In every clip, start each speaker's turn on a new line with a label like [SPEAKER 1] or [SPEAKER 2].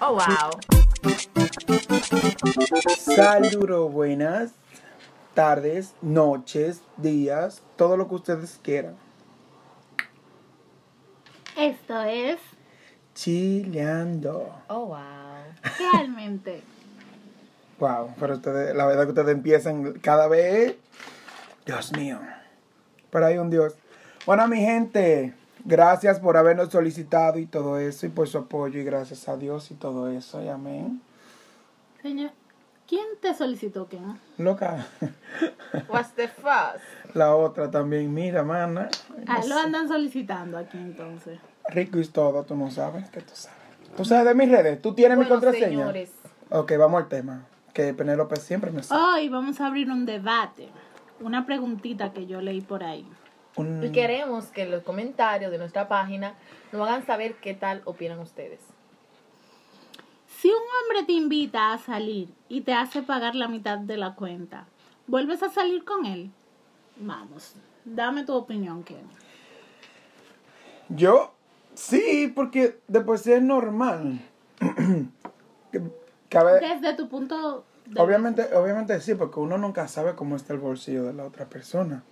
[SPEAKER 1] Oh, wow.
[SPEAKER 2] Saludos, buenas tardes, noches, días, todo lo que ustedes quieran.
[SPEAKER 3] Esto es
[SPEAKER 2] Chileando.
[SPEAKER 1] Oh, wow.
[SPEAKER 3] realmente.
[SPEAKER 2] Wow, pero ustedes, la verdad que ustedes empiezan cada vez. Dios mío. Pero hay un Dios. Bueno, mi gente, gracias por habernos solicitado y todo eso, y por su apoyo, y gracias a Dios y todo eso, y amén.
[SPEAKER 3] Señor, ¿quién te solicitó que
[SPEAKER 2] Loca.
[SPEAKER 1] What's the fuss?
[SPEAKER 2] La otra también, mira, mana.
[SPEAKER 3] Ah, lo andan solicitando aquí entonces.
[SPEAKER 2] Rico y todo, tú no sabes, que tú sabes. Tú sabes de mis redes, tú tienes mi
[SPEAKER 1] Bueno,
[SPEAKER 2] contraseña.
[SPEAKER 1] señores.
[SPEAKER 2] Ok, vamos al tema. Que Penélope siempre me sabe.
[SPEAKER 3] Hoy vamos a abrir un debate. Una preguntita que yo leí por ahí.
[SPEAKER 2] Un-
[SPEAKER 1] Y queremos que en los comentarios de nuestra página nos hagan saber qué tal opinan ustedes.
[SPEAKER 3] Si un hombre te invita a salir y te hace pagar la mitad de la cuenta, ¿vuelves a salir con él? Vamos, dame tu opinión, Ken.
[SPEAKER 2] Yo, sí, porque después es normal. que, que a ver,
[SPEAKER 3] Desde tu punto de
[SPEAKER 2] obviamente, obviamente sí, porque uno nunca sabe cómo está el bolsillo de la otra persona.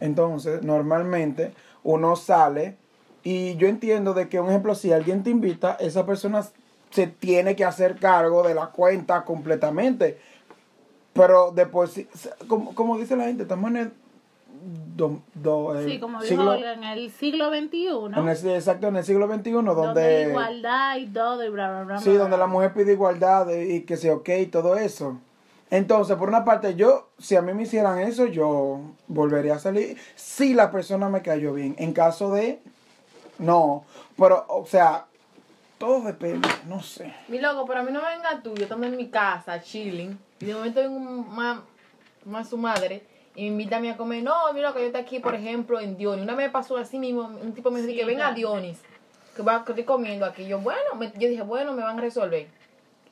[SPEAKER 2] Entonces, normalmente uno sale y yo entiendo de que, un ejemplo, si alguien te invita, esa persona se tiene que hacer cargo de la cuenta completamente. Pero después, como, como dice la gente, estamos en el... do-.
[SPEAKER 3] Sí, como dijo
[SPEAKER 2] siglo-
[SPEAKER 3] Olga, en el siglo XXI,
[SPEAKER 2] en el- exacto, en el siglo XXI, donde...
[SPEAKER 3] donde igualdad y todo y bla, bla, bla.
[SPEAKER 2] Sí,
[SPEAKER 3] bla,
[SPEAKER 2] donde
[SPEAKER 3] bla.
[SPEAKER 2] la mujer pide igualdad y que sea ok y todo eso. Entonces, por una parte, yo, si a mí me hicieran eso, yo volvería a salir si la persona me cayó bien. En caso de, no. Pero, o sea, todo depende, no sé.
[SPEAKER 1] Mi loco, pero a mí no me venga tú, yo estamos en mi casa, chilling, y de momento vengo más, más su madre y me invita a mí a comer. No, mira que yo estoy aquí, por ejemplo, en Dionis. Una vez me pasó así mismo, un tipo me dice
[SPEAKER 3] Sí,
[SPEAKER 1] que venga a. Dionis, que, va, que estoy comiendo aquí. Yo, bueno, me- yo dije, bueno, me van a resolver.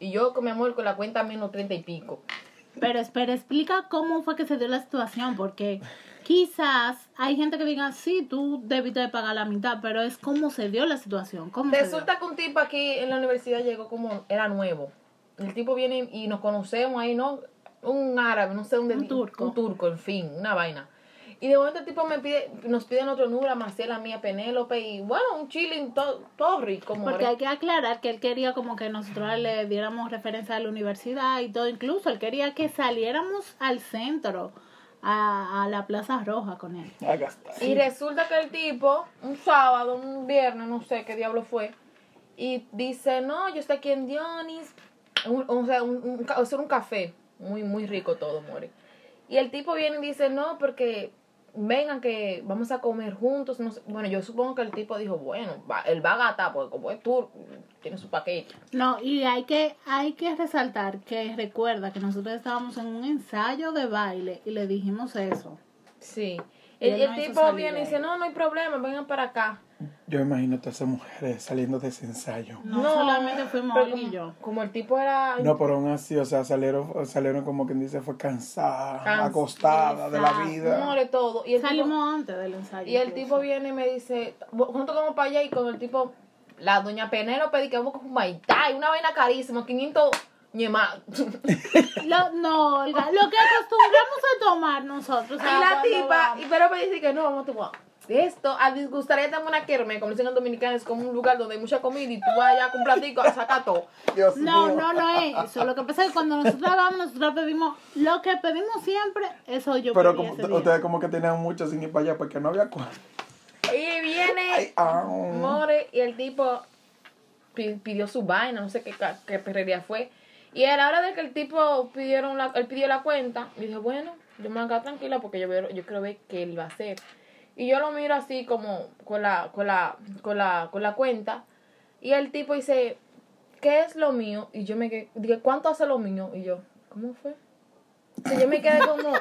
[SPEAKER 1] Y yo con mi amor con la cuenta menos treinta y pico.
[SPEAKER 3] Pero espera, explica cómo fue que se dio la situación, porque quizás hay gente que diga, sí, tú debiste de pagar la mitad, pero es cómo se dio la situación. ¿Cómo?
[SPEAKER 1] Resulta que un tipo aquí en la universidad llegó como, era nuevo. El tipo viene y nos conocemos ahí, ¿no? Un árabe, no sé dónde.
[SPEAKER 3] Un turco.
[SPEAKER 1] Un turco, en fin, una vaina. Y de momento el tipo me pide, nos pide otro número, a Marcela, a mí, a Penélope, y bueno, un chilling, todo, todo rico, more.
[SPEAKER 3] Porque hay que aclarar que él quería como que nosotros le diéramos referencia a la universidad y todo, incluso él quería que saliéramos al centro, a, a la Plaza Roja con él.
[SPEAKER 1] Y resulta que el tipo, un sábado, un viernes, no sé qué diablo fue, y dice, no, yo estoy aquí en Dionis, un- o sea, un, un, ca- o sea, un café, muy, muy rico todo, more. Y el tipo viene y dice, no, porque vengan que vamos a comer juntos, no sé. Bueno, yo supongo que el tipo dijo, bueno, va, él va a gastar, porque como es turco, tiene su paquete.
[SPEAKER 3] No, y hay que, hay que resaltar que recuerda que nosotros estábamos en un ensayo de baile y le dijimos eso.
[SPEAKER 1] Sí.
[SPEAKER 3] Y
[SPEAKER 1] El,
[SPEAKER 3] no
[SPEAKER 1] tipo viene y dice, no, no hay problema, vengan para acá.
[SPEAKER 2] Yo imagino a todas esas mujeres saliendo de ese ensayo.
[SPEAKER 3] No, solamente fuimos
[SPEAKER 1] pero
[SPEAKER 3] él y
[SPEAKER 1] como-
[SPEAKER 3] yo.
[SPEAKER 1] Como el tipo era
[SPEAKER 2] No, pero aún así, o sea, salieron, salieron como quien dice, fue cansada,
[SPEAKER 1] Cansada,
[SPEAKER 2] acostada de la vida.
[SPEAKER 1] more todo. Y el tipo-
[SPEAKER 3] Salimos antes del ensayo.
[SPEAKER 1] Y el
[SPEAKER 3] incluso.
[SPEAKER 1] tipo viene y me dice, junto como para allá y con el tipo, la doña Penélope dice que vamos con un y una vaina carísima, 500 ñema.
[SPEAKER 3] Lo, no, Olga, lo que acostumbramos a tomar nosotros.
[SPEAKER 1] Y la tipa,
[SPEAKER 3] vamos.
[SPEAKER 1] y pero me dice que no, vamos a tomar. Esto, a disgustar también una kerme, como dicen los dominicanos, es como un lugar donde hay mucha comida y tú vas allá con un platico a sacar todo.
[SPEAKER 2] Dios
[SPEAKER 3] No,
[SPEAKER 2] mío.
[SPEAKER 3] no, no es eso. Lo que pasa es que cuando nosotros vamos, nosotros pedimos lo que pedimos siempre, eso yo
[SPEAKER 2] Pero
[SPEAKER 3] pedí
[SPEAKER 2] como, ustedes como que tenían mucho sin ir para allá porque no había cuál.
[SPEAKER 1] Y viene,
[SPEAKER 2] Ay, ah.
[SPEAKER 1] more, y el tipo pi- pidió su vaina, no sé qué, qué perrería fue. Y a la hora de que el tipo pidieron la, él pidió la cuenta, y dije, bueno, yo me voy a quedar tranquila porque yo, veo- yo ver qué él va a hacer. Y yo lo miro así como con la, con la, con la, con la cuenta. Y el tipo dice, ¿qué es lo mío? Y yo me quedé, dije, ¿cuánto hace lo mío? Y yo, ¿cómo fue? Y yo me quedé como,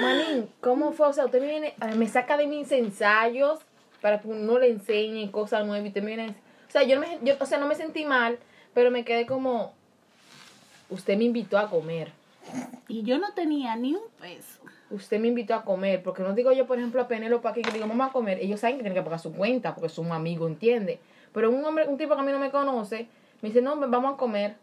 [SPEAKER 1] manín, ¿cómo fue? O sea, usted me viene, me saca de mis ensayos para que uno le enseñe cosas nuevas y usted viene, o sea, yo, me, yo, o sea, no me sentí mal, pero me quedé como, usted me invitó a comer.
[SPEAKER 3] Y yo no tenía ni un peso.
[SPEAKER 1] Usted me invitó a comer, porque no digo yo, por ejemplo, a Penélope aquí que digo, vamos a comer. Ellos saben que tienen que pagar su cuenta, porque son un amigo, ¿entiende? Pero un hombre, un tipo que a mí no me conoce, Me dice, no, vamos a comer.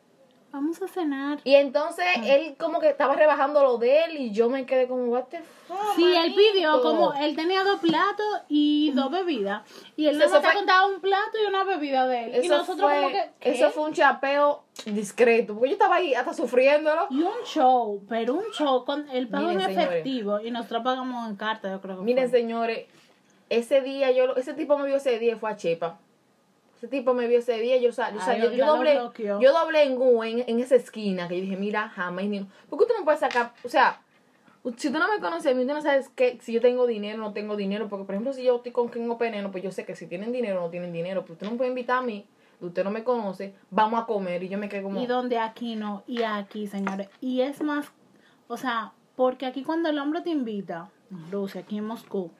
[SPEAKER 3] Vamos a cenar.
[SPEAKER 1] Y entonces él como que estaba rebajando lo de él y yo me quedé como, what the fuck,
[SPEAKER 3] Sí, él pidió
[SPEAKER 1] manito?"
[SPEAKER 3] como él tenía dos platos y dos bebidas. Y él nos
[SPEAKER 1] fue-
[SPEAKER 3] contaba un plato y una bebida de él. y
[SPEAKER 1] Eso
[SPEAKER 3] nosotros
[SPEAKER 1] fue,
[SPEAKER 3] como que. ¿qué?
[SPEAKER 1] eso fue un chapeo discreto, porque yo estaba ahí hasta sufriéndolo.
[SPEAKER 3] Y un show, pero un show con el pago
[SPEAKER 1] Miren,
[SPEAKER 3] en
[SPEAKER 1] señores.
[SPEAKER 3] efectivo y nosotros pagamos en carta, yo creo que
[SPEAKER 1] Miren,
[SPEAKER 3] fue.
[SPEAKER 1] señores, ese día yo, ese tipo me vio ese día y fue a Chepa. Ese tipo me vio ese día, yo, o sea, yo, o sea,
[SPEAKER 3] Ay,
[SPEAKER 1] yo, yo doblé, yo doblé en U, en, en esa esquina, que yo dije, mira, jamás ni... Porque usted no puede sacar, o sea, si tú no me conoces a mí, tú no sabes que, si yo tengo dinero no tengo dinero, porque por ejemplo, si yo estoy con quien o Veneno, pues yo sé que si tienen dinero no tienen dinero, pero usted no me puede invitar a mí, usted no me conoce, vamos a comer, y yo me quedo como...
[SPEAKER 3] Y donde aquí no, y aquí, señores. Y es más, o sea, porque aquí cuando el hombre te invita, Rusia, aquí en Moscú,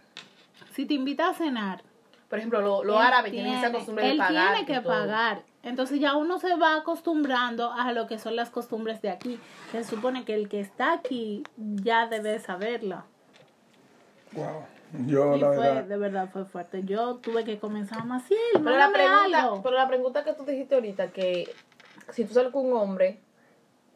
[SPEAKER 3] si te invita a cenar,
[SPEAKER 1] Por ejemplo, lo- los
[SPEAKER 3] él
[SPEAKER 1] árabes tienen esa costumbre de
[SPEAKER 3] él
[SPEAKER 1] pagar.
[SPEAKER 3] tiene que pagar. Entonces ya uno se va acostumbrando a lo que son las costumbres de aquí. Se supone que el que está aquí ya debe saberla.
[SPEAKER 2] Wow. Yo,
[SPEAKER 3] y
[SPEAKER 2] la
[SPEAKER 3] fue,
[SPEAKER 2] verdad.
[SPEAKER 3] de verdad fue fuerte. Yo tuve que comenzar más, sí,
[SPEAKER 1] Pero la, pregunta,
[SPEAKER 3] algo.
[SPEAKER 1] pero la pregunta que tú dijiste ahorita, que si tú sales con un hombre,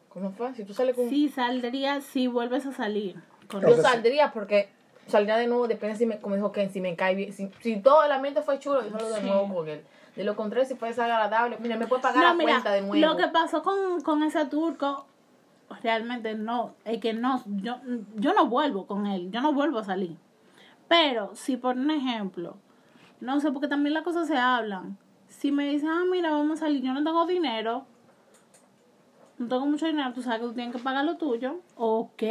[SPEAKER 1] ¿cómo fue? Si tú sales con
[SPEAKER 3] Sí, saldría si vuelves a salir. con
[SPEAKER 1] Yo saldría porque saldría de nuevo, depende si me, como dijo Ken, si me cae bien. Si, si todo el ambiente fue chulo, yo de
[SPEAKER 3] Sí.
[SPEAKER 1] nuevo con él. De lo contrario, si fue desagradable, mira, me puede pagar
[SPEAKER 3] No,
[SPEAKER 1] la
[SPEAKER 3] mira,
[SPEAKER 1] cuenta de nuevo.
[SPEAKER 3] lo que pasó con, con ese turco, realmente no, es que no, yo, yo no vuelvo con él, yo no vuelvo a salir. Pero si por un ejemplo, no sé, porque también las cosas se hablan. Si me dicen, ah, mira, vamos a salir, yo no tengo dinero, no tengo mucho dinero, tú sabes que tú tienes que pagar lo tuyo. Ok,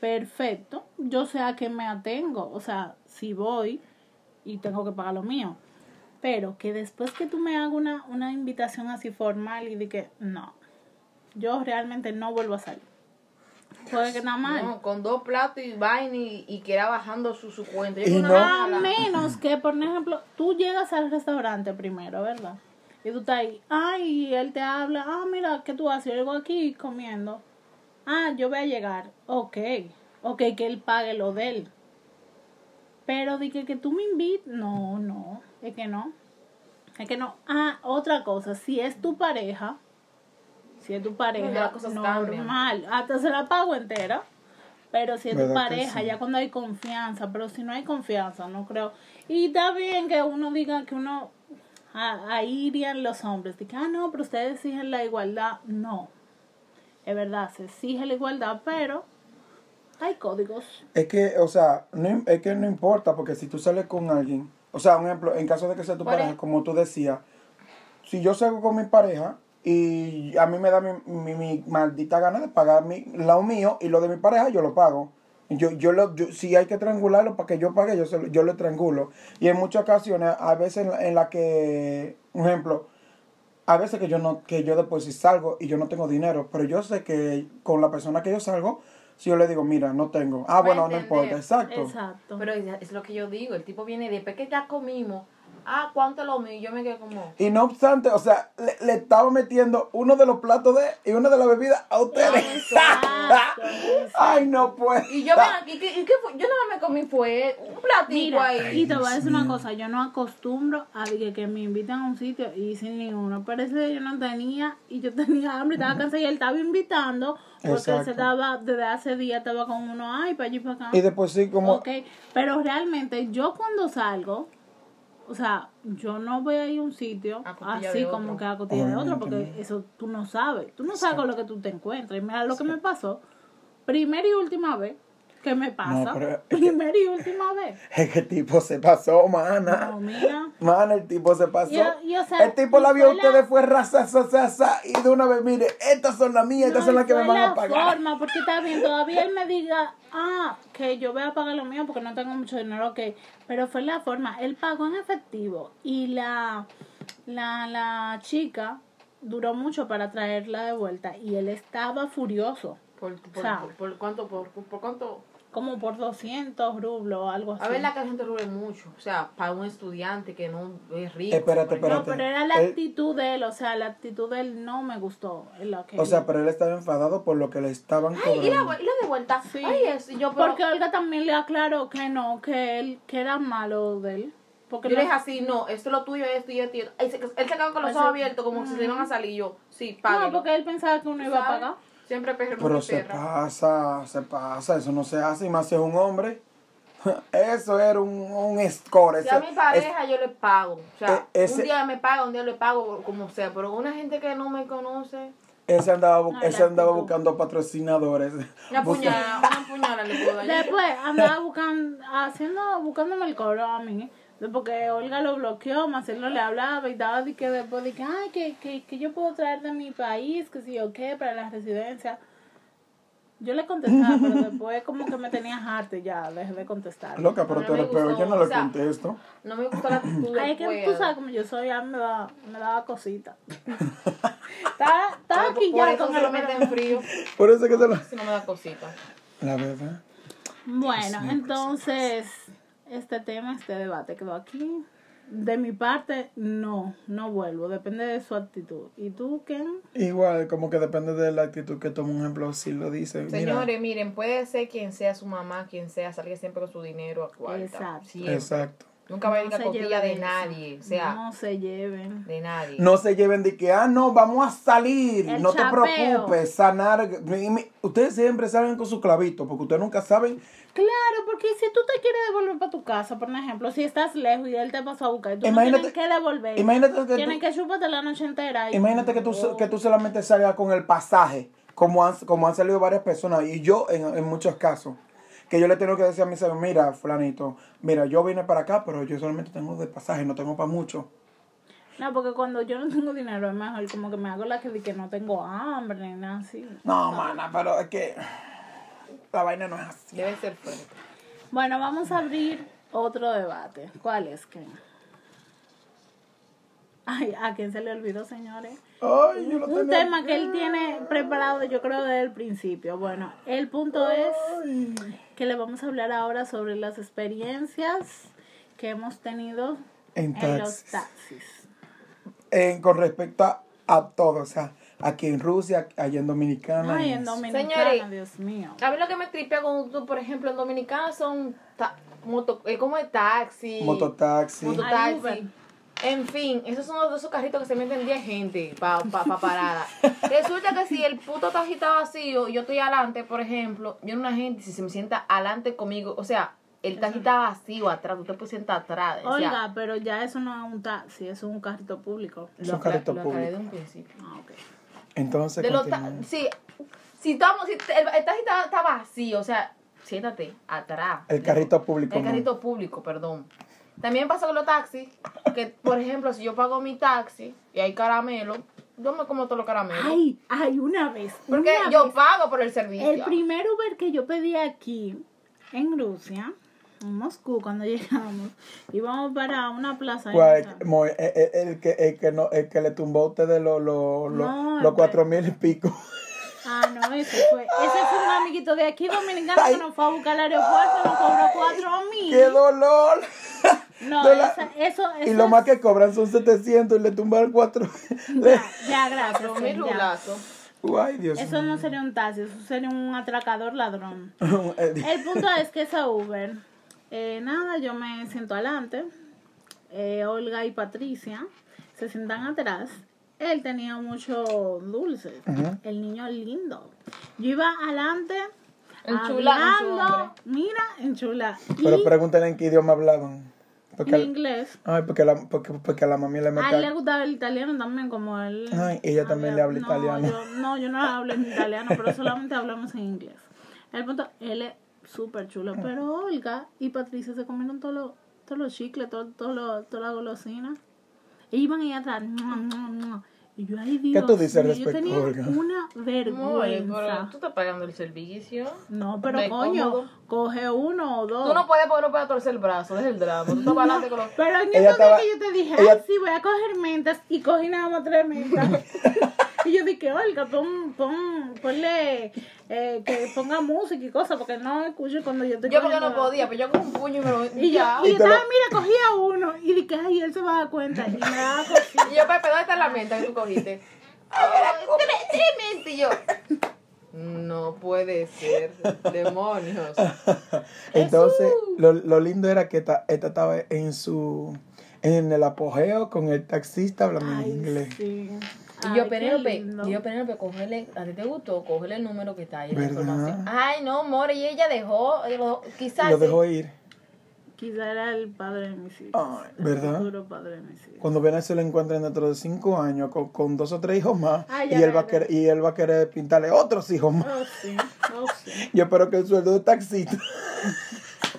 [SPEAKER 3] perfecto. Yo sé a qué me atengo. O sea, si voy y tengo que pagar lo mío. Pero que después que tú me hagas una, una invitación así formal y de que no, yo realmente no vuelvo a salir. Puede que nada mal.
[SPEAKER 1] No, con dos platos y vaina y, y que era bajando su, su cuenta.
[SPEAKER 2] Y no-
[SPEAKER 3] A menos que, por ejemplo, tú llegas al restaurante primero, ¿verdad? Y tú estás ahí, ay, y él te habla, ah, mira, ¿qué tú haces? Yo llego aquí comiendo. Ah, yo voy a llegar. Ok, ok, que él pague lo de él. Pero de que, que tú me invites, no, no, es que no. Es que no. Ah, otra cosa, si es tu pareja, si es tu pareja, normal, hasta se la pago entera. Pero si es tu
[SPEAKER 2] ¿Verdad que
[SPEAKER 3] pareja,
[SPEAKER 2] sí?
[SPEAKER 3] ya cuando hay confianza, pero si no hay confianza, no creo. Y está bien que uno diga que uno, ah, ahí irían los hombres, de que, ah, no, pero ustedes exigen la igualdad. No, es verdad, se exige la igualdad, pero hay códigos.
[SPEAKER 2] Es que, o sea, no, es que no importa, porque si tú sales con alguien, o sea, un ejemplo, en caso de que sea tu pareja,
[SPEAKER 1] ej-
[SPEAKER 2] como tú decías, si yo salgo con mi pareja y a mí me da mi, mi, mi maldita gana de pagar mi, lo mío y lo de mi pareja, yo lo pago. Yo, yo lo, yo, si hay que triangularlo para que yo pague, yo, se lo- yo lo triangulo. Y en muchas ocasiones, a veces en la, en la que, un ejemplo, a veces que yo no, que yo después si salgo y yo no tengo dinero, pero yo sé que con la persona que yo salgo, si yo le digo, mira, no tengo. Ah, bueno, no importa, exacto.
[SPEAKER 3] Exacto.
[SPEAKER 1] Pero es, es lo que yo digo, el tipo viene después que ya comimos, ah, ¿cuánto lo mío? Y yo me quedo como...
[SPEAKER 2] Y no obstante, o sea, le, le estaba metiendo uno de los platos de y uno de la bebida a ustedes.
[SPEAKER 3] Exacto,
[SPEAKER 2] Ay, no puedo.
[SPEAKER 1] Y yo, mira, ¿y qué, y qué fue? Yo nada más me comí fue un platito
[SPEAKER 3] Mira,
[SPEAKER 1] ahí.
[SPEAKER 3] y te voy a decir una cosa, yo no acostumbro a que, que me inviten a un sitio y sin ninguno. Pero ese día yo no tenía y yo tenía hambre, estaba cansada y él estaba invitando porque él se daba, desde hace días estaba con uno, ay, para allí y para acá.
[SPEAKER 2] Y después sí, como.
[SPEAKER 3] Ok, pero realmente yo cuando salgo, o sea, yo no voy a ir a un sitio así como que a costilla de otro, porque eso tú no sabes. Tú no sabes con lo que tú te encuentras. Y mira lo que me pasó. Primera y última vez que me pasa.
[SPEAKER 2] que-
[SPEAKER 3] Primera y última vez.
[SPEAKER 2] Es que el tipo se pasó, mana.
[SPEAKER 3] No, mira.
[SPEAKER 2] Mana, el tipo se pasó.
[SPEAKER 3] Y- y, o sea,
[SPEAKER 2] el tipo la vio a
[SPEAKER 3] la-
[SPEAKER 2] ustedes, fue raza, sa, sa, sa, y de una vez, mire, estas son las mías, estas
[SPEAKER 3] No,
[SPEAKER 2] son las que me van a
[SPEAKER 3] la
[SPEAKER 2] pagar.
[SPEAKER 3] forma, porque está bien, todavía él me diga, ah, que yo voy a pagar lo mío porque no tengo mucho dinero, ok. Pero fue la forma, él pagó en efectivo y la, la, la chica duró mucho para traerla de vuelta y él estaba furioso,
[SPEAKER 1] Por, por,
[SPEAKER 3] O sea,
[SPEAKER 1] por, por cuánto, por, por cuánto...
[SPEAKER 3] como por 200 rublos, algo así.
[SPEAKER 1] A ver, la que la gente rube mucho. O sea, para un estudiante que no es rico.
[SPEAKER 2] Espérate,
[SPEAKER 1] por ejemplo.
[SPEAKER 3] No,
[SPEAKER 2] espérate.
[SPEAKER 3] pero era la
[SPEAKER 2] Él-
[SPEAKER 3] actitud de él, o sea, la actitud de él no me gustó. en lo que
[SPEAKER 2] O sea, pero él estaba enfadado por lo que le estaban
[SPEAKER 1] Ay, y la,
[SPEAKER 2] cobrando.
[SPEAKER 1] y la de vuelta.
[SPEAKER 3] Sí.
[SPEAKER 1] Ay, es, yo, pero,
[SPEAKER 3] Porque Olga también le aclaró que no, que él, que era malo de él. Porque
[SPEAKER 1] yo le
[SPEAKER 3] no-
[SPEAKER 1] dije así, no, esto es lo tuyo, esto y esto y esto. Él se, él se quedó con los
[SPEAKER 3] Eso-
[SPEAKER 1] ojos abiertos como si se iban a salir. Yo, sí, páguelo.
[SPEAKER 3] No, porque él pensaba que uno iba a pagar.
[SPEAKER 1] Siempre perro
[SPEAKER 2] Pero se
[SPEAKER 1] perra.
[SPEAKER 2] pasa, se pasa, eso no se hace, y más si es un hombre. Eso era un, un score.
[SPEAKER 1] Si
[SPEAKER 2] ese-
[SPEAKER 1] a mi pareja yo le pago. O sea,
[SPEAKER 2] E- ese-
[SPEAKER 1] un día me paga, un día le pago, como sea. Pero una gente que no me conoce,
[SPEAKER 2] ese andaba,
[SPEAKER 3] No,
[SPEAKER 2] ese andaba buscando patrocinadores.
[SPEAKER 1] una puñalada, una puñalada le puedo dar.
[SPEAKER 3] Después andaba buscando, haciendo, buscándome el coro a mí. Porque Olga lo bloqueó, Marcelo le hablaba y daba de que después de que, ay, que, que, que yo puedo traer de mi país, que si yo qué, para la residencia. Yo le contestaba, pero después como que me tenía harta ya, dejé de contestar.
[SPEAKER 2] Loca, pero
[SPEAKER 1] No me
[SPEAKER 2] peor,
[SPEAKER 1] gustó,
[SPEAKER 2] yo no
[SPEAKER 1] o
[SPEAKER 2] le
[SPEAKER 1] sea,
[SPEAKER 2] contesto.
[SPEAKER 1] No me gustó la actitud
[SPEAKER 3] Ay, es que tú sabes como yo soy, ya me daba, me daba cosita. Estaba, aquí
[SPEAKER 1] por
[SPEAKER 3] ya
[SPEAKER 1] eso
[SPEAKER 3] con
[SPEAKER 1] se
[SPEAKER 3] el
[SPEAKER 1] lo meten en frío.
[SPEAKER 2] Por eso que se lo...
[SPEAKER 1] Si no me da cosita.
[SPEAKER 2] La verdad.
[SPEAKER 3] Bueno, entonces, este tema, este debate quedó aquí. De mi parte, no, no vuelvo. Depende de su actitud. ¿Y tú, Ken?
[SPEAKER 2] Igual, como que depende de la actitud que toma un ejemplo, si lo dice. mira,
[SPEAKER 1] Señores, miren, puede ser quien sea su mamá, quien sea, salga siempre con su dinero a cuarta.
[SPEAKER 3] Exacto.
[SPEAKER 1] Siempre.
[SPEAKER 2] Exacto.
[SPEAKER 1] Nunca va a ir
[SPEAKER 3] No
[SPEAKER 1] a
[SPEAKER 3] se
[SPEAKER 1] costilla de
[SPEAKER 3] eso.
[SPEAKER 1] nadie. O sea,
[SPEAKER 3] No se lleven.
[SPEAKER 1] de nadie.
[SPEAKER 2] No se lleven de que, ah, no, vamos a salir.
[SPEAKER 3] El
[SPEAKER 2] no te preocupes, sanar. Ustedes siempre salen con su clavito, porque ustedes nunca saben.
[SPEAKER 3] Claro, porque si tú te quieres devolver para tu casa, por ejemplo, si estás lejos y él te pasó a buscar, y tú
[SPEAKER 2] Imagínate-
[SPEAKER 3] no tienes que devolver.
[SPEAKER 2] imagínate que
[SPEAKER 3] Tienes
[SPEAKER 2] tú-
[SPEAKER 3] que chuparte la noche entera. y-
[SPEAKER 2] Imagínate que tú, que tú solamente salgas con el pasaje, como han, como han salido varias personas, y yo en, en muchos casos, que yo le tengo que decir a mis amigos, mira, fulanito, mira, yo vine para acá, pero yo solamente tengo de pasaje, no tengo para mucho.
[SPEAKER 3] No, porque cuando yo no tengo dinero es mejor como que me hago la que, de que no tengo hambre ni nada así.
[SPEAKER 2] No, mana, pero es que la vaina no es así.
[SPEAKER 1] Debe ser fuerte.
[SPEAKER 3] Bueno, vamos a abrir otro debate. ¿Cuál es, Ken? Ay, ¿a quién se le olvidó, señores?
[SPEAKER 2] Ay, yo lo
[SPEAKER 3] Un
[SPEAKER 2] tenía-
[SPEAKER 3] tema que él tiene preparado, yo creo, desde el principio. Bueno, el punto es que le vamos a hablar ahora sobre las experiencias que hemos tenido
[SPEAKER 2] En
[SPEAKER 3] en los
[SPEAKER 2] taxis. En- con respecto a, a todo, o sea, aquí en Rusia, allá en Dominicana.
[SPEAKER 3] Ay, en. Dominicana,
[SPEAKER 1] Señores,
[SPEAKER 3] Dios mío.
[SPEAKER 1] A mí lo que me tripea con tú, por ejemplo, en Dominicana son moto, eh, como el taxi.
[SPEAKER 2] Mototaxi.
[SPEAKER 1] Mototaxi. En fin, esos son los de esos carritos que se meten 10 gente para pa, pa parada. Resulta que si el puto taxi está vacío y yo estoy adelante, por ejemplo, yo una gente, si se me sienta adelante conmigo, o sea, el taxi está vacío atrás, tú te puedes sentar atrás. O sea,
[SPEAKER 3] Oiga, pero ya eso no es un taxi, eso es un carrito público.
[SPEAKER 2] Es un
[SPEAKER 1] lo,
[SPEAKER 2] carrito
[SPEAKER 1] lo aclaré de
[SPEAKER 2] público.
[SPEAKER 1] un principio.
[SPEAKER 3] Ah, ok.
[SPEAKER 2] Entonces,
[SPEAKER 1] De los ta-
[SPEAKER 2] continúa.
[SPEAKER 1] sí, si estamos, si el, el taxi está, está vacío, o sea, siéntate atrás.
[SPEAKER 2] el carrito público.
[SPEAKER 1] El
[SPEAKER 2] no.
[SPEAKER 1] carrito público, perdón. También pasa con los taxis, que por ejemplo, si yo pago mi taxi y hay caramelo, yo me como todos los caramelos.
[SPEAKER 3] Ay, ay, una vez.
[SPEAKER 1] porque
[SPEAKER 3] una
[SPEAKER 1] yo
[SPEAKER 3] vez,
[SPEAKER 1] pago por el servicio.
[SPEAKER 3] El primer Uber que yo pedí aquí, en Rusia, en Moscú, cuando llegamos, íbamos para una plaza.
[SPEAKER 2] Mo- el, el- el que, el, que no, el que le tumbó a usted de los lo, lo-
[SPEAKER 3] No,
[SPEAKER 2] los
[SPEAKER 3] el
[SPEAKER 2] cuatro mil y pico.
[SPEAKER 3] Ah, no, ese fue. Ese fue un amiguito de aquí dominicano que nos fue a buscar al aeropuerto, nos cobró cuatro mil.
[SPEAKER 2] ¡Qué dolor!
[SPEAKER 3] No, esa- eso, eso
[SPEAKER 2] Y lo
[SPEAKER 3] es-
[SPEAKER 2] más que cobran son 700 y le tumbaron cuatro.
[SPEAKER 3] Ya, ya, gracias.
[SPEAKER 2] Ay, Dios
[SPEAKER 3] Eso no sería un taxi, eso sería un atracador ladrón. El punto es que esa Uber, eh, nada, yo me siento adelante, eh, Olga y Patricia se sientan atrás. Él tenía mucho dulce, el niño lindo. Yo iba adelante,
[SPEAKER 1] Enchulado en su
[SPEAKER 3] hablando,
[SPEAKER 1] hombre.
[SPEAKER 3] mira, enchula. Y
[SPEAKER 2] Pero pregúntenle en qué idioma hablaban. Porque,
[SPEAKER 3] en
[SPEAKER 2] al-
[SPEAKER 3] inglés.
[SPEAKER 2] ay, porque, la, porque, porque a la mami le
[SPEAKER 3] A él le gustaba el italiano también, como él.
[SPEAKER 2] Ay, ella también le habla
[SPEAKER 3] no,
[SPEAKER 2] italiano.
[SPEAKER 3] Yo, no, yo no hablo en italiano, pero solamente hablamos en inglés. El punto, él es súper chulo, pero Olga y Patricia se comieron todos los todos los chicles, todo, todo lo- toda la golosina. E iban ahí atrás. mua, mua, mua. Y yo, ay Dios.
[SPEAKER 2] tú dices al
[SPEAKER 3] mío, yo
[SPEAKER 2] respecto,
[SPEAKER 3] tenía
[SPEAKER 2] Olga?
[SPEAKER 3] una
[SPEAKER 1] Muy, pero
[SPEAKER 3] vergüenza.
[SPEAKER 1] tú estás pagando el servicio.
[SPEAKER 3] No, pero coño,
[SPEAKER 1] cómodo.
[SPEAKER 3] coge uno o dos.
[SPEAKER 1] Tú no puedes porque no puedes torcer el brazo, deja el drama. Tú estás para adelante con los...
[SPEAKER 3] Pero en
[SPEAKER 2] Ella
[SPEAKER 3] esos días que yo te dije,
[SPEAKER 2] ella-
[SPEAKER 3] ay, sí, voy a coger mentas, y cogí nada más tres mentas. y yo dije, Olga, pon, pon, ponle, eh, que ponga música y cosas, porque no escucho cuando yo estoy
[SPEAKER 1] Yo porque no podía, pero yo con un puño y me lo...
[SPEAKER 3] Y yo,
[SPEAKER 1] ya.
[SPEAKER 3] y
[SPEAKER 2] Y te lo-
[SPEAKER 3] estaba, mira, cogía uno, y dije, ay, él se va a dar cuenta, y me daba cosita.
[SPEAKER 1] Y yo, Pepe, ¿dónde está la menta que tú cogiste? Ay, tre- Tremendo, y yo. No puede ser. Demonios.
[SPEAKER 2] Entonces, lo, lo lindo era que esta, esta estaba en su en el apogeo con el taxista hablando en inglés.
[SPEAKER 3] sí.
[SPEAKER 1] Y yo, Penélope, y yo, Penélope, cógele, ¿a ti te gustó? Cógele el número que está ahí la. Ay, no, more, y ella dejó, lo- quizás.
[SPEAKER 2] Lo dejó ir.
[SPEAKER 3] Quizá era el padre de mis hijos.
[SPEAKER 2] Ay,
[SPEAKER 3] El
[SPEAKER 2] ¿verdad?
[SPEAKER 3] futuro padre de mis hijos.
[SPEAKER 2] Cuando viene se lo encuentren dentro de cinco años con, con dos o tres hijos más
[SPEAKER 3] Ay,
[SPEAKER 2] y
[SPEAKER 3] ya
[SPEAKER 2] él va a querer y él va a querer pintarle otros hijos más.
[SPEAKER 3] Oh, sí. Oh, sí.
[SPEAKER 2] Yo espero que el sueldo de taxista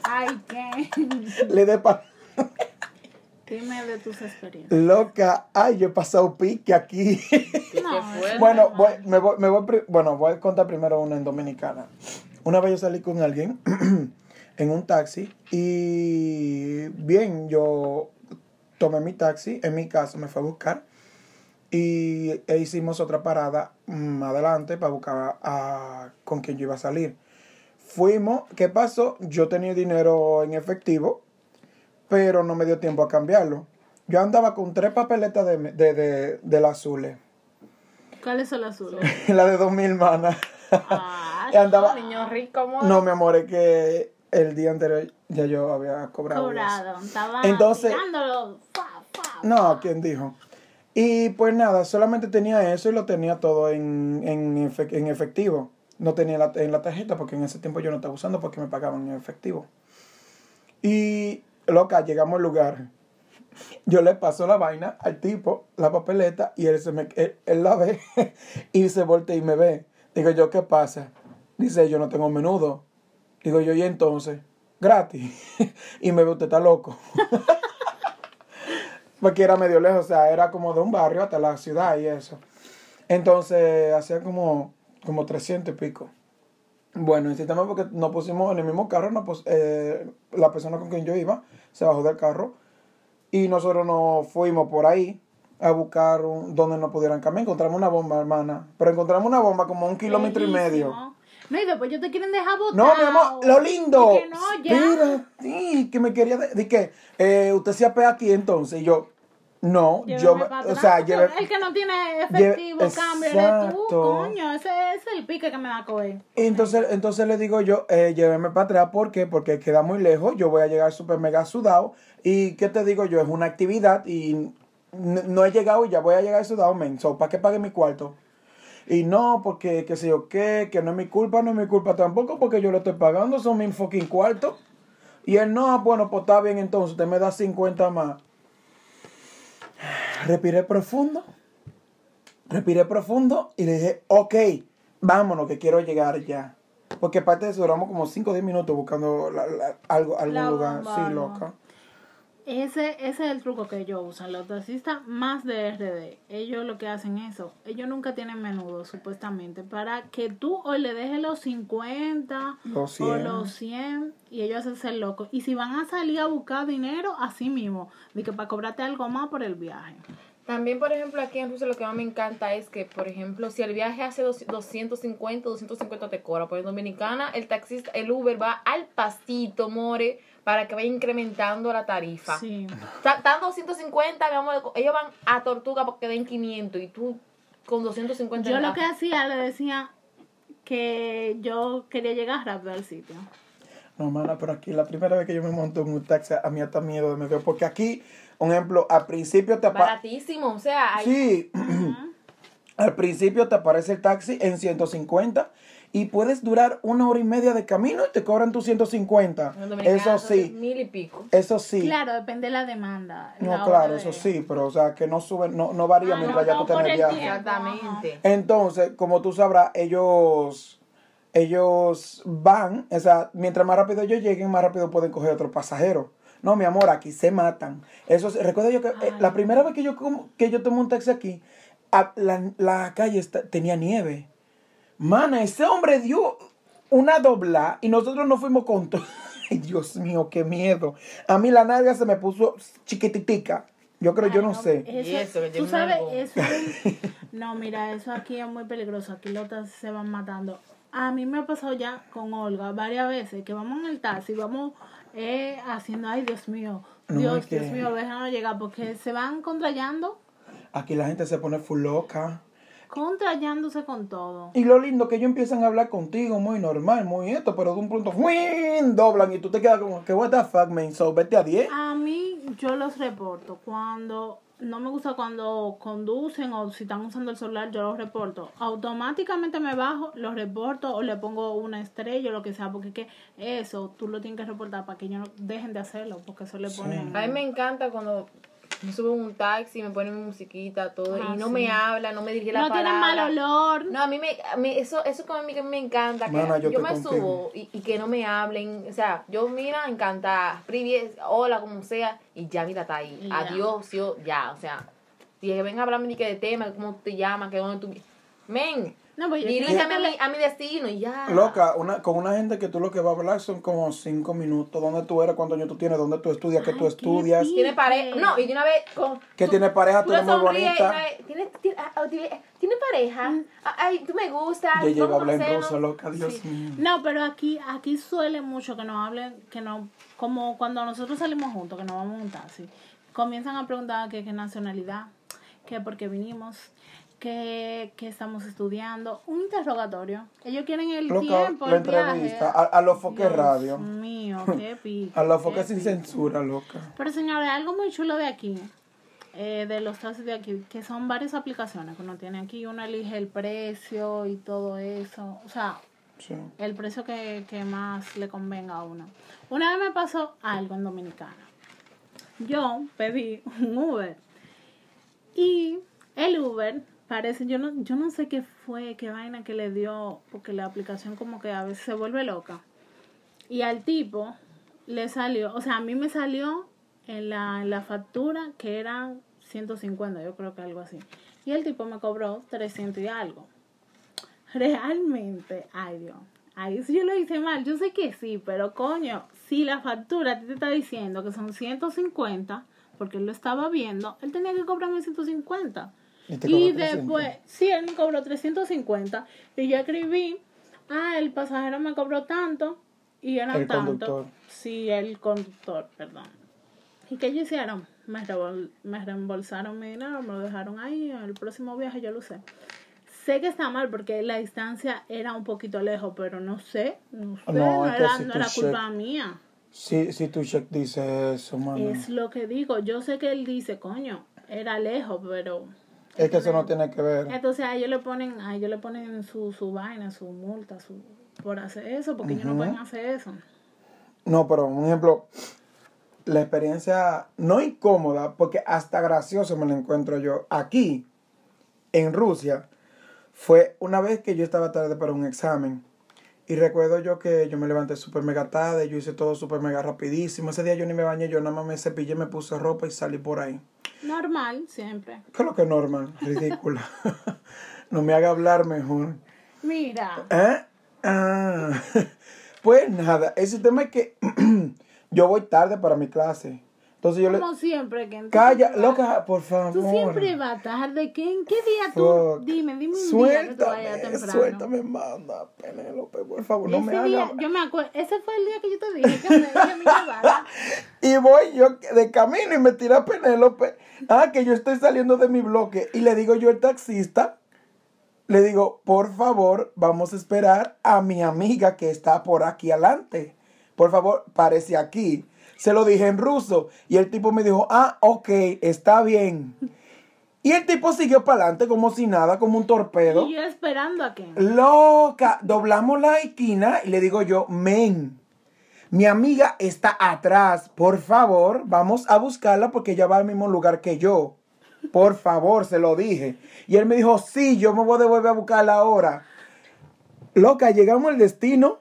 [SPEAKER 3] Ay, qué.
[SPEAKER 2] le dé para
[SPEAKER 3] Dime de tus experiencias.
[SPEAKER 2] loca. Ay, yo he pasado pique aquí.
[SPEAKER 3] No,
[SPEAKER 2] Bueno,
[SPEAKER 3] no.
[SPEAKER 2] voy, me voy, me voy, bueno, voy a contar primero una en Dominicana. Una vez yo salí con alguien en un taxi y bien, yo tomé mi taxi en mi casa, me fue a buscar y e hicimos otra parada mm, adelante para buscar a, a- con quien yo iba a salir. Fuimos, ¿qué pasó? Yo tenía dinero en efectivo, pero no me dio tiempo a cambiarlo. Yo andaba con tres papeletas de, de, de, del azules.
[SPEAKER 3] ¿Cuáles son las azules?
[SPEAKER 2] La de 2000 manas.
[SPEAKER 3] Ah,
[SPEAKER 2] andaba.
[SPEAKER 1] Niño rico, more.
[SPEAKER 2] No, mi amor, es que el día anterior ya yo había cobrado.
[SPEAKER 3] cobrado. Estaba
[SPEAKER 2] Entonces-.
[SPEAKER 3] Fa, fa.
[SPEAKER 2] No, ¿quién dijo? Y pues nada, solamente tenía eso y lo tenía todo en, en, efe- en efectivo. No tenía la, en la tarjeta porque en ese tiempo yo no estaba usando porque me pagaban en efectivo. Y loca, llegamos al lugar. Yo le paso la vaina al tipo, la papeleta, y él, se me, él, la ve y se voltea y me ve. Digo yo, ¿qué pasa? Dice, yo no tengo menudo. Digo yo, ¿y entonces? Gratis. y me ve, usted está loco. Porque era medio lejos, o sea, era como de un barrio hasta la ciudad y eso. Entonces, hacía como, como 300 y pico. Bueno, insistamos porque nos pusimos en el mismo carro, nos pus- eh, la persona con quien yo iba se bajó del carro y nosotros nos fuimos por ahí a buscar un- donde nos pudieran cambiar. Encontramos una bomba, hermana. Pero encontramos una bomba como un kilómetro y medio.
[SPEAKER 3] No, y después yo te quieren dejar botar.
[SPEAKER 2] No, mi amor, lo lindo.
[SPEAKER 3] Y que no, ya.
[SPEAKER 2] Mira, sí, que me quería de, de que eh, usted se apea aquí entonces. Y yo, no,
[SPEAKER 3] Llévame
[SPEAKER 2] yo, o sea, llevé,
[SPEAKER 3] El que no tiene efectivo,
[SPEAKER 2] Lleve-
[SPEAKER 3] cambio, eres tú, coño. Ese es el pique que me da coger.
[SPEAKER 2] Entonces, entonces le digo yo, eh, lléveme para atrás, ¿por qué? Porque queda muy lejos, yo voy a llegar súper mega sudado. Y ¿qué te digo yo? Es una actividad y no he llegado y ya voy a llegar sudado, men. So, ¿Para qué pague mi cuarto? Y no, porque qué sé yo qué, que no es mi culpa, no es mi culpa tampoco, porque yo lo estoy pagando, son mi fucking cuarto. Y él, no, bueno, pues está bien entonces, usted me da 50 más. Respiré profundo, respiré profundo y le dije, ok, vámonos, que quiero llegar ya. Porque aparte de eso, duramos como 5 o 10 minutos buscando la- la- algo, algún
[SPEAKER 3] La
[SPEAKER 2] lugar.
[SPEAKER 3] bomba,
[SPEAKER 2] sí,
[SPEAKER 3] ¿no? Ese, ese es el truco que ellos usan. Los taxistas más de RD, ellos lo que hacen eso. Ellos nunca tienen menudo, supuestamente. Para que tú hoy le dejes los 50
[SPEAKER 2] Los
[SPEAKER 3] o
[SPEAKER 2] 100.
[SPEAKER 3] los 100 y ellos hacen ser locos. Y si van a salir a buscar dinero, así mismo. De que para cobrarte algo más por el viaje.
[SPEAKER 1] También, por ejemplo, aquí en Rusia lo que más me encanta es que, por ejemplo, si el viaje hace dos- 250, 250 te cobra. Por en Dominicana, el taxista, el Uber va al pastito, more, para que vaya incrementando la tarifa.
[SPEAKER 3] Sí.
[SPEAKER 1] Está- Están 250, mi amor, ellos van a Tortuga porque den 500 y tú con 250
[SPEAKER 3] Yo lo que hacía, le decía que yo quería llegar rápido al sitio.
[SPEAKER 2] No, mana, pero aquí la primera vez que yo me monto en un taxi, a mí hasta miedo me dio. Porque aquí, un ejemplo, al principio te apa-
[SPEAKER 1] Baratísimo, o sea, hay-
[SPEAKER 2] Sí, al principio te aparece el taxi en 150 y puedes durar una hora y media de camino y te cobran tus 150.
[SPEAKER 1] en Dominicana
[SPEAKER 2] Eso sí,
[SPEAKER 1] mil y pico.
[SPEAKER 2] eso sí.
[SPEAKER 3] Claro, depende de la demanda.
[SPEAKER 2] No,
[SPEAKER 3] la
[SPEAKER 2] claro, eso
[SPEAKER 3] de-
[SPEAKER 2] sí, pero o sea, que no sube, no, no varía
[SPEAKER 3] Ah,
[SPEAKER 2] mientras
[SPEAKER 3] no,
[SPEAKER 2] ya tú
[SPEAKER 3] no, por
[SPEAKER 2] tenés
[SPEAKER 3] el
[SPEAKER 2] viaje.
[SPEAKER 1] Exactamente.
[SPEAKER 2] Entonces, como tú sabrás, ellos, ellos van, o sea, mientras más rápido ellos lleguen, más rápido pueden coger otro pasajero. No, mi amor, aquí se matan. Eso, es- recuerdo yo que eh, la primera vez que yo, que yo tomé un taxi aquí, a- la, la calle está- tenía nieve. Mana, ese hombre dio una dobla y nosotros nos fuimos con todo. Ay, Dios mío, qué miedo. A mí la nalga se me puso chiquititica. Yo creo, yo no sé.
[SPEAKER 1] Y eso, que
[SPEAKER 3] tú sabes,
[SPEAKER 1] algo.
[SPEAKER 3] eso es- No, mira, eso aquí es muy peligroso. Aquí los taxis se van matando. A mí me ha pasado ya con Olga varias veces que vamos en el taxi, vamos eh, haciendo, ay, Dios mío,
[SPEAKER 2] No,
[SPEAKER 3] Dios,
[SPEAKER 2] es que-
[SPEAKER 3] Dios mío, déjanos llegar porque se van contrayendo.
[SPEAKER 2] Aquí la gente se pone full loca.
[SPEAKER 3] Contrayándose con todo.
[SPEAKER 2] Y lo lindo que ellos empiezan a hablar contigo muy normal, muy esto, pero de un punto ¡fuin! doblan y tú te quedas como que what the fuck, man, so vete a 10.
[SPEAKER 3] A mí yo los reporto cuando no me gusta cuando conducen o si están usando el celular, yo los reporto. Automáticamente me bajo, los reporto o le pongo una estrella o lo que sea, porque es que eso tú lo tienes que reportar para que ellos no dejen de hacerlo, porque eso le ponen...
[SPEAKER 1] A mí me encanta cuando me subo en un taxi, me ponen mi musiquita, todo,
[SPEAKER 3] Ah,
[SPEAKER 1] y no
[SPEAKER 3] sí.
[SPEAKER 1] me habla, no me dirige la
[SPEAKER 3] No tienen
[SPEAKER 1] palabra.
[SPEAKER 3] mal olor.
[SPEAKER 1] No, a mí, me, a mí eso, eso como a mí que me encanta, que
[SPEAKER 2] Mana, yo
[SPEAKER 1] me
[SPEAKER 2] contigo.
[SPEAKER 1] subo y, y que no me hablen, o sea, yo mira, encantada, privi- hola, como sea, y ya mira, está ahí, adiós, yo, ya, o sea, y que venga a hablarme ni que de tema, que cómo te llamas, que dónde tú, men,
[SPEAKER 3] No, pues yo
[SPEAKER 1] a mi, a mi destino y ya.
[SPEAKER 2] Loca, una, con una gente que tú lo que vas a hablar son como cinco minutos. ¿Dónde tú eres? ¿Cuántos años tú tienes? ¿Dónde tú estudias? ¿Qué
[SPEAKER 3] Ay,
[SPEAKER 2] tú
[SPEAKER 3] qué
[SPEAKER 2] estudias?
[SPEAKER 1] Tiene pareja, no, y de una vez con...
[SPEAKER 2] Que
[SPEAKER 1] tú-
[SPEAKER 2] tiene pareja, tú
[SPEAKER 1] le
[SPEAKER 2] eres muy bonita.
[SPEAKER 1] y una vez, ¿Tiene, tiene, ah, ah, tiene- tiene pareja? Ah, Ay, tú me gustas.
[SPEAKER 2] Yo llego a
[SPEAKER 1] vamos
[SPEAKER 2] hablar en
[SPEAKER 1] conocernos.
[SPEAKER 2] ruso, loca, Dios
[SPEAKER 3] Sí.
[SPEAKER 2] mío.
[SPEAKER 3] No, pero aquí, aquí suele mucho que nos hablen, que no, como cuando nosotros salimos juntos, que nos vamos en un taxi, comienzan a preguntar que qué nacionalidad, que por qué vinimos, que, que estamos estudiando, un interrogatorio. Ellos quieren el
[SPEAKER 2] Loca,
[SPEAKER 3] tiempo,
[SPEAKER 2] la
[SPEAKER 3] el viaje.
[SPEAKER 2] entrevista, a, a los foques
[SPEAKER 3] Dios
[SPEAKER 2] radio.
[SPEAKER 3] mío, qué pico.
[SPEAKER 2] A los
[SPEAKER 3] qué
[SPEAKER 2] foques sin
[SPEAKER 3] pico.
[SPEAKER 2] censura, loca.
[SPEAKER 3] Pero señores, algo muy chulo de aquí, eh, de los taxis de aquí, que son varias aplicaciones que uno tiene aquí, uno elige el precio y todo eso. O sea,
[SPEAKER 2] Sí.
[SPEAKER 3] el precio que, que más le convenga a uno. Una vez me pasó algo en Dominicana. Yo pedí un Uber y el Uber parece, yo no, yo no sé qué fue, qué vaina que le dio, porque la aplicación como que a veces se vuelve loca. Y al tipo le salió, o sea, a mí me salió en la, en la factura que eran 150, yo creo que algo así. Y el tipo me cobró 300 y algo realmente, ay Dios, ahí sí yo lo hice mal, yo sé que sí, pero coño, si la factura te está diciendo que son 150, porque él lo estaba viendo, él tenía que cobrarme 150.
[SPEAKER 2] Y te
[SPEAKER 3] Y
[SPEAKER 2] cobró 300.
[SPEAKER 3] después, sí, él me cobró 350 y yo escribí, ah, el pasajero me cobró tanto y eran
[SPEAKER 2] El
[SPEAKER 3] tanto.
[SPEAKER 2] conductor.
[SPEAKER 3] Sí, el conductor, perdón. ¿Y qué ellos hicieron? Me, revol- me reembolsaron mi dinero, me lo dejaron ahí, el próximo viaje yo lo sé. Sé que está mal porque la distancia era un poquito lejos, pero no sé, no sé,
[SPEAKER 2] No,
[SPEAKER 3] no, era,
[SPEAKER 2] si
[SPEAKER 3] no era culpa mía.
[SPEAKER 2] Si, si tu check dice eso, mano. Es
[SPEAKER 3] lo que digo, yo sé que él dice, coño, era lejos, pero...
[SPEAKER 2] que eso no tiene que ver.
[SPEAKER 3] Entonces a ellos le ponen, a ellos le ponen su, su vaina, su multa, su por hacer eso, porque ellos no pueden hacer eso.
[SPEAKER 2] No, pero un ejemplo, la experiencia no incómoda, porque hasta gracioso me lo encuentro yo. Aquí, en Rusia, fue una vez que yo estaba tarde para un examen. Y recuerdo yo que yo me levanté súper mega tarde, yo hice todo súper mega rapidísimo. Ese día yo ni me bañé, yo nada más me cepillé, me puse ropa y salí por ahí.
[SPEAKER 3] Normal, siempre.
[SPEAKER 2] ¿Qué es lo que normal? Ridícula. no me haga hablar mejor.
[SPEAKER 3] Mira,
[SPEAKER 2] ¿Eh? Ah, pues nada, ese tema es que yo voy tarde para mi clase. Entonces yo le...
[SPEAKER 3] como siempre, que
[SPEAKER 2] Calla,
[SPEAKER 3] tú
[SPEAKER 2] loca, por favor.
[SPEAKER 3] Tú siempre vas tarde. ¿Qué, ¿En qué día tú?
[SPEAKER 2] Fuck.
[SPEAKER 3] Dime, dime un día que tú
[SPEAKER 2] Suéltame,
[SPEAKER 3] vayas temprano.
[SPEAKER 2] suéltame, manda, Penélope, por favor, no me
[SPEAKER 3] día, yo me acuerdo, ese fue el día que yo te dije que me, que me llevara.
[SPEAKER 2] Y voy yo de camino y me tira Penélope. Ah, que yo estoy saliendo de mi bloque. Y le digo yo al taxista, le digo, por favor, vamos a esperar a mi amiga que está por aquí adelante. Por favor, parece aquí. Se lo dije en ruso. Y el tipo me dijo, ah, ok, está bien. Y el tipo siguió para adelante como si nada, como un torpedo.
[SPEAKER 3] Y yo esperando a que.
[SPEAKER 2] Loca, doblamos la esquina y le digo yo, men, mi amiga está atrás, por favor, vamos a buscarla porque ella va al mismo lugar que yo. Por favor, se lo dije. Y él me dijo, sí, yo me voy a devolver a buscarla ahora. Loca, llegamos al destino.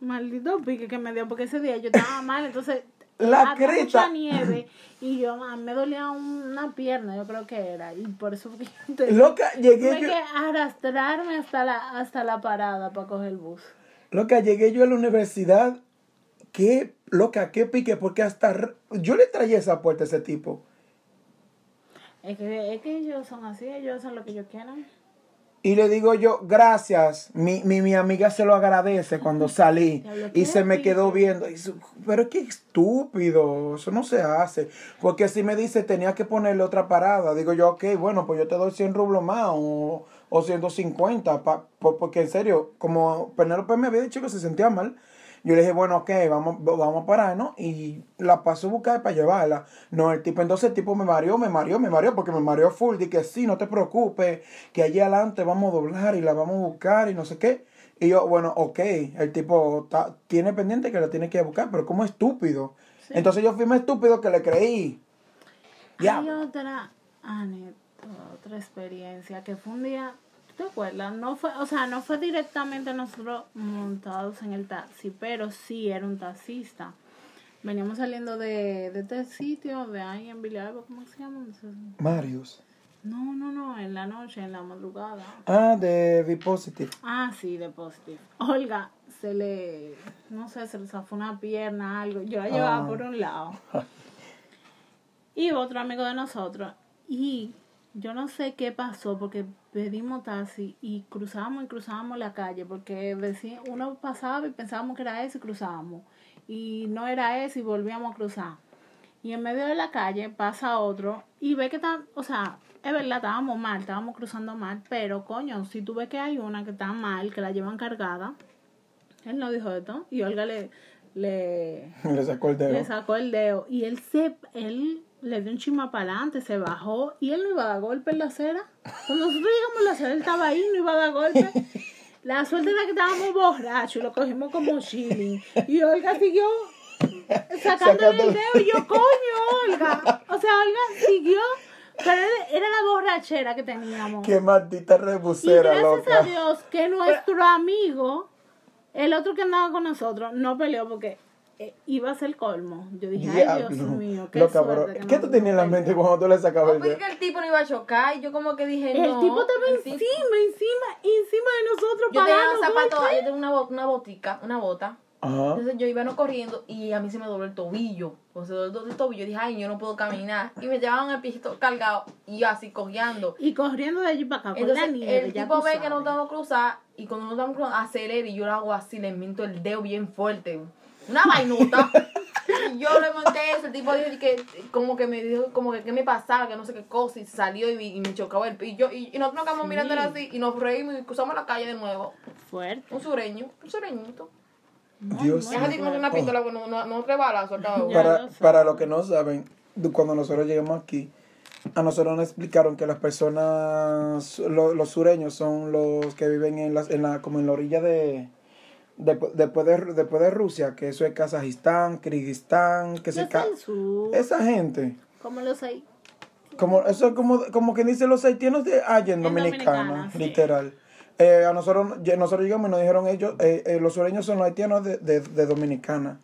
[SPEAKER 3] Maldito pique que me dio, porque ese día yo estaba mal, entonces.
[SPEAKER 2] La creta.
[SPEAKER 3] mucha nieve y yo ah, me dolía una pierna, yo creo que era. Y por eso
[SPEAKER 2] Loca, llegué
[SPEAKER 3] tuve
[SPEAKER 2] yo.
[SPEAKER 3] que arrastrarme hasta la, hasta la parada para coger el bus.
[SPEAKER 2] Loca, llegué yo a la universidad. Qué, loca, qué pique, porque hasta yo le traía esa puerta a ese tipo.
[SPEAKER 3] Es que, es que ellos son así, ellos hacen lo que ellos quieran.
[SPEAKER 2] Y le digo yo, gracias. Mi, mi, mi amiga se lo agradece cuando salí. Y se me quedó viendo. Y dice, pero qué estúpido. Eso no se hace. Porque si me dice, tenía que ponerle otra parada. Digo yo, ok, bueno, pues yo te doy 100 rublos más o, o 150. pa- por- porque en serio, como Penélope me había dicho que se sentía mal. Yo le dije, bueno, ok, vamos, vamos a parar, ¿no? Y la paso a buscar para llevarla. No, el tipo, entonces el tipo me mareó, me mareó, me mareó, porque me mareó full. Dije, sí, no te preocupes, que allí adelante vamos a doblar y la vamos a buscar y no sé qué. Y yo, bueno, ok, el tipo ta- tiene pendiente que la tiene que buscar, pero como estúpido. Entonces yo fui más estúpido que le creí. Ya.
[SPEAKER 3] Hay otra anécdota, otra experiencia que fue un día, ¿tú ¿te acuerdas? No fue, o sea, no fue directamente nosotros montados en el taxi, pero sí era un taxista. Veníamos saliendo de, de este sitio, de ahí en Villalba, ¿cómo se llama?
[SPEAKER 2] Marius.
[SPEAKER 3] No, no, no, en la noche, en la madrugada.
[SPEAKER 2] Ah, de Positive.
[SPEAKER 3] Ah, sí, de Positive. Olga, se le, no sé, se le zafó una pierna, algo. Yo la llevaba
[SPEAKER 2] Ah.
[SPEAKER 3] por un lado. Y otro amigo de nosotros. Y yo no sé qué pasó porque pedimos taxi y cruzábamos y cruzábamos la calle porque uno pasaba y pensábamos que era ese y cruzábamos. Y no era ese y volvíamos a cruzar. Y en medio de la calle pasa otro y ve que está, o sea, es verdad, estábamos mal, estábamos cruzando mal, pero coño, si tú ves que hay una que está mal, que la llevan cargada, él no dijo esto, y Olga le, le,
[SPEAKER 2] Le sacó el dedo.
[SPEAKER 3] le sacó el dedo y él se él le dio un chima para adelante, se bajó y él no iba a dar golpe en la acera. Cuando nosotros llegamos a la acera, él estaba ahí, no iba a dar golpe. La suerte era que estábamos borrachos y lo cogimos como chilling. Y Olga siguió sacándole el dedo y yo, coño, Olga. O sea, Olga siguió, pero era- la borrachera que teníamos.
[SPEAKER 2] Qué maldita
[SPEAKER 3] Y
[SPEAKER 2] rebusera,
[SPEAKER 3] gracias
[SPEAKER 2] loca.
[SPEAKER 3] a Dios que nuestro amigo, el otro que andaba con nosotros, no peleó porque eh, iba a ser colmo. Yo dije, ay Dios mío, qué
[SPEAKER 2] Loca,
[SPEAKER 3] suerte.
[SPEAKER 2] pero,
[SPEAKER 3] que
[SPEAKER 2] ¿Qué
[SPEAKER 3] no-
[SPEAKER 2] tú tenías en la mente
[SPEAKER 3] peleó".
[SPEAKER 2] cuando tú le sacabas el
[SPEAKER 1] porque
[SPEAKER 2] dedo?
[SPEAKER 1] el tipo no iba a chocar y yo como que dije,
[SPEAKER 3] El
[SPEAKER 1] no.
[SPEAKER 3] tipo estaba
[SPEAKER 1] el
[SPEAKER 3] encima,
[SPEAKER 1] tipo-
[SPEAKER 3] encima, encima de nosotros
[SPEAKER 1] Yo tenía un
[SPEAKER 3] pagando
[SPEAKER 1] zapato,
[SPEAKER 3] golpes.
[SPEAKER 1] yo tenía una, una botica, una bota.
[SPEAKER 2] Ajá.
[SPEAKER 1] Entonces yo iba no corriendo y a mí se me dobló el tobillo. O se dobló el tobillo. Dije, ay, yo no puedo caminar. Y me llevaban el piecito cargado y yo así cojeando.
[SPEAKER 3] Y corriendo de allí para acá con
[SPEAKER 1] Entonces
[SPEAKER 3] la nieve.
[SPEAKER 1] el
[SPEAKER 3] ya
[SPEAKER 1] tipo ve que no estamos cruzar y cuando no estamos cruzando acelera y yo lo hago así, le miento el dedo bien fuerte. Una vainota. y yo le monté eso, el tipo dijo que como que me dijo como que qué me pasaba, que no sé qué cosa y salió y, y me chocaba el pillo y, y nosotros nos quedamos
[SPEAKER 3] Sí.
[SPEAKER 1] mirando así y nos reímos y cruzamos la calle de nuevo.
[SPEAKER 3] Fuerte.
[SPEAKER 1] Un sureño, un sureñito.
[SPEAKER 2] Dios
[SPEAKER 1] Es así como
[SPEAKER 2] Oh.
[SPEAKER 1] una pistola con no, no, no tres balas soltaba uno.
[SPEAKER 3] Ya
[SPEAKER 2] Para,
[SPEAKER 3] lo
[SPEAKER 2] para los que no saben, cuando nosotros llegamos aquí, a nosotros nos explicaron que las personas, lo- los sureños son los que viven en las, en la, como en la orilla de, de- después de, después de Rusia, que eso es Kazajistán, Kirguistán, que se ca- esa gente.
[SPEAKER 3] Como los hay.
[SPEAKER 2] Como, eso es como, como que dice los haitianos de allá en
[SPEAKER 3] En
[SPEAKER 2] Dominicana,
[SPEAKER 3] Dominicana, sí.
[SPEAKER 2] literal. Eh, a nosotros, nosotros llegamos y nos dijeron ellos, eh, eh, los sureños son los haitianos de, de, de Dominicana.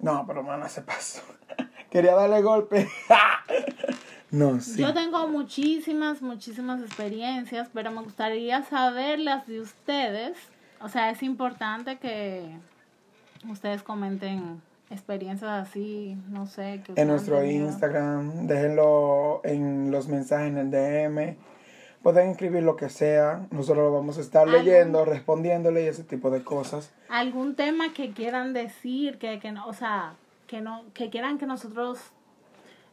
[SPEAKER 2] No, pero mana, se pasó. Quería darle golpe. no, sí.
[SPEAKER 3] Yo tengo muchísimas, muchísimas experiencias, pero me gustaría saber las de ustedes. O sea, es importante que ustedes comenten experiencias así, no sé. Que
[SPEAKER 2] En nuestro
[SPEAKER 3] tenido.
[SPEAKER 2] Instagram, déjenlo en los mensajes en el DM. Pueden escribir lo que sea. Nosotros lo vamos a estar
[SPEAKER 3] ¿Algún-
[SPEAKER 2] leyendo, respondiéndole y ese tipo de cosas.
[SPEAKER 3] Algún tema que quieran decir, que, que no, o sea, que no, que quieran que nosotros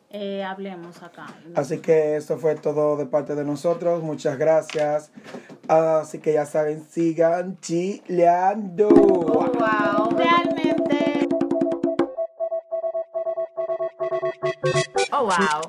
[SPEAKER 3] eh, hablemos acá.
[SPEAKER 2] Así que esto fue todo de parte de nosotros. Muchas gracias. Así que ya saben, sigan chileando.
[SPEAKER 1] Oh, wow.
[SPEAKER 3] Realmente.
[SPEAKER 1] Oh, wow.